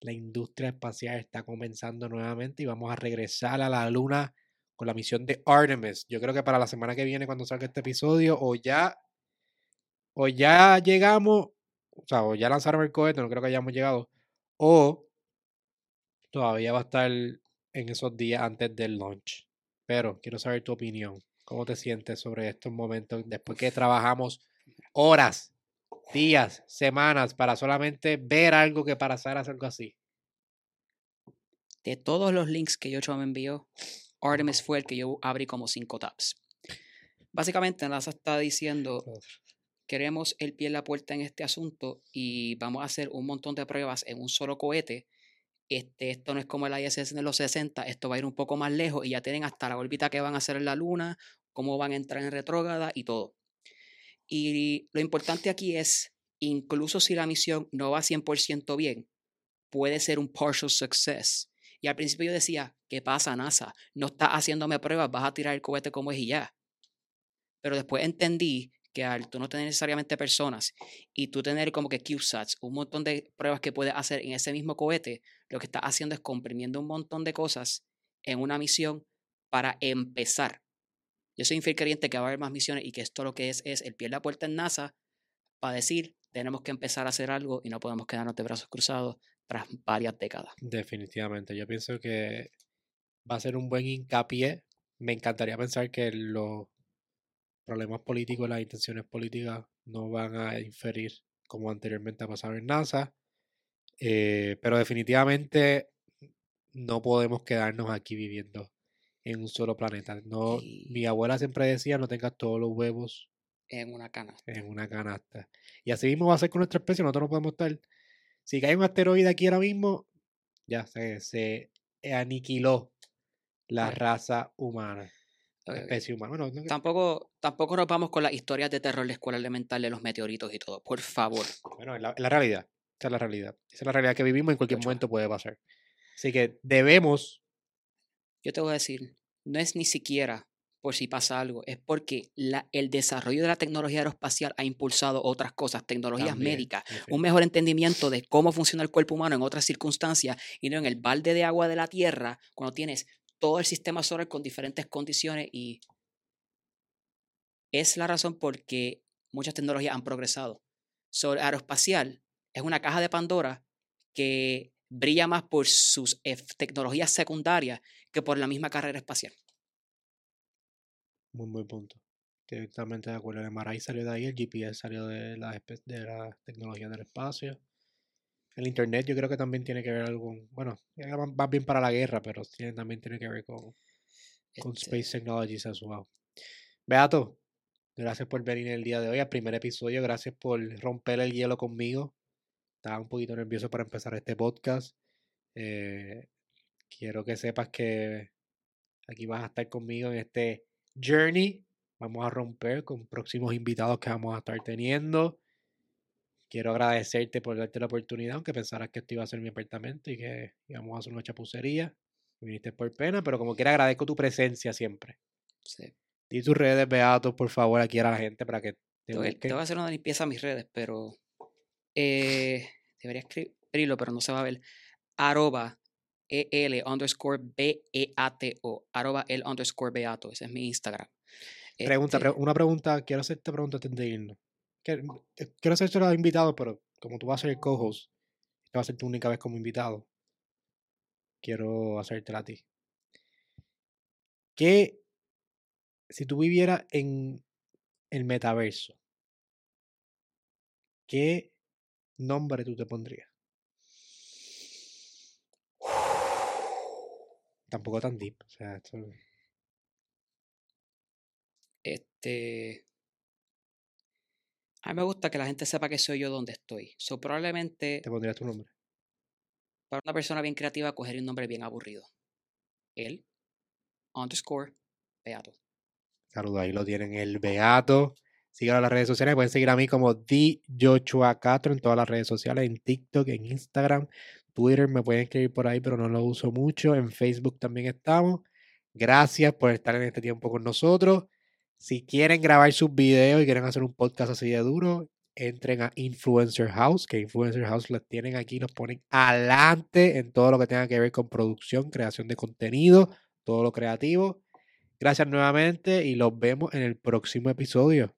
la industria espacial está comenzando nuevamente y vamos a regresar a la luna con la misión de Artemis. Yo creo que para la semana que viene, cuando salga este episodio, o ya, o ya llegamos, o sea, o ya lanzaron el cohete, no creo que hayamos llegado, o todavía va a estar en esos días antes del launch. Pero quiero saber tu opinión. ¿Cómo te sientes sobre estos momentos después que trabajamos horas, días, semanas para solamente ver algo que para hacer algo así? De todos los links que Yocho me envió, Artemis fue el que yo abrí como cinco tabs. Básicamente, NASA está diciendo, queremos el pie en la puerta en este asunto y vamos a hacer un montón de pruebas en un solo cohete. Este, esto no es como el ISS de los 60, esto va a ir un poco más lejos y ya tienen hasta la órbita que van a hacer en la Luna, cómo van a entrar en retrógrada y todo. Y lo importante aquí es, incluso si la misión no va 100% bien, puede ser un partial success. Y al principio yo decía, ¿qué pasa, NASA? No estás haciéndome pruebas, vas a tirar el cohete como es y ya. Pero después entendí que al tú no tener necesariamente personas y tú tener como que CubeSats, un montón de pruebas que puedes hacer en ese mismo cohete, lo que estás haciendo es comprimiendo un montón de cosas en una misión para empezar. Yo soy infiel creyente que va a haber más misiones y que esto lo que es es el pie en la puerta en NASA para decir, tenemos que empezar a hacer algo y no podemos quedarnos de brazos cruzados tras varias décadas. Definitivamente, yo pienso que va a ser un buen hincapié. Me encantaría pensar que los problemas políticos, las intenciones políticas no van a inferir como anteriormente ha pasado en NASA. Eh, pero definitivamente no podemos quedarnos aquí viviendo en un solo planeta. No, Mi abuela siempre decía, no tengas todos los huevos en una canasta. En una canasta. Y así mismo va a ser con nuestra especie, nosotros no podemos estar si cae un asteroide aquí ahora mismo, ya se, se aniquiló la raza humana. La especie humana. tampoco, tampoco nos vamos con las historias de terror de la escuela elemental de los meteoritos y todo. Por favor. Bueno, la, la realidad. Esa es la realidad. Esa es la realidad que vivimos en cualquier momento puede pasar. Así que debemos. Yo te voy a decir, no es ni siquiera por si pasa algo, es porque la, el desarrollo de la tecnología aeroespacial ha impulsado otras cosas, tecnologías médicas, un mejor entendimiento de cómo funciona el cuerpo humano en otras circunstancias y no en el balde de agua de la Tierra, cuando tienes todo el sistema solar con diferentes condiciones y es la razón por que muchas tecnologías han progresado. Sobre aeroespacial es una caja de Pandora que brilla más por sus tecnologías secundarias que por la misma carrera espacial. Muy buen punto. Totalmente de acuerdo. El MRI salió de ahí, el GPS salió de la, de la tecnología del espacio. El Internet yo creo que también tiene que ver algo, bueno, va bien para la guerra, pero también tiene que ver con, con este Space Technologies as well. Beato, gracias por venir el día de hoy al primer episodio, gracias por romper el hielo conmigo. Estaba un poquito nervioso para empezar este podcast. Eh, quiero que sepas que aquí vas a estar conmigo en este journey. Vamos a romper con próximos invitados que vamos a estar teniendo. Quiero agradecerte por darte la oportunidad, aunque pensaras que esto iba a ser mi apartamento y que íbamos a hacer una chapucería. Viniste por pena, pero como quiera agradezco tu presencia siempre. Sí. Di tus redes, Beato, por favor, aquí a la gente para que te, voy, te voy a hacer una limpieza a mis redes, pero eh, debería escribirlo, pero no se va a ver. Arroba el underscore B-E-A-T-O, arroba el underscore Beato, ese es mi Instagram. Pregunta, este una pregunta, quiero hacerte pregunta antes de irnos. Eh, quiero hacerte los invitado, pero como tú vas a ser el co-host, esta va a ser tu única vez como invitado, quiero hacértela a ti. ¿Qué, si tú vivieras en el metaverso, qué nombre tú te pondrías? Tampoco tan deep. O sea, esto... Este. A mí me gusta que la gente sepa que soy yo donde estoy. So, probablemente. ¿Te pondrías tu nombre? Para una persona bien creativa, coger un nombre bien aburrido. Él, underscore, Beato. Saludos, ahí lo tienen, el Beato. Síganlo en las redes sociales. Pueden seguir a mí como D8A4 en todas las redes sociales, en TikTok, en Instagram, Twitter me pueden escribir por ahí, pero no lo uso mucho. En Facebook también estamos. Gracias por estar en este tiempo con nosotros. Si quieren grabar sus videos y quieren hacer un podcast así de duro, entren a Influencer House, que Influencer House los tienen aquí, los ponen adelante en todo lo que tenga que ver con producción, creación de contenido, todo lo creativo. Gracias nuevamente y los vemos en el próximo episodio.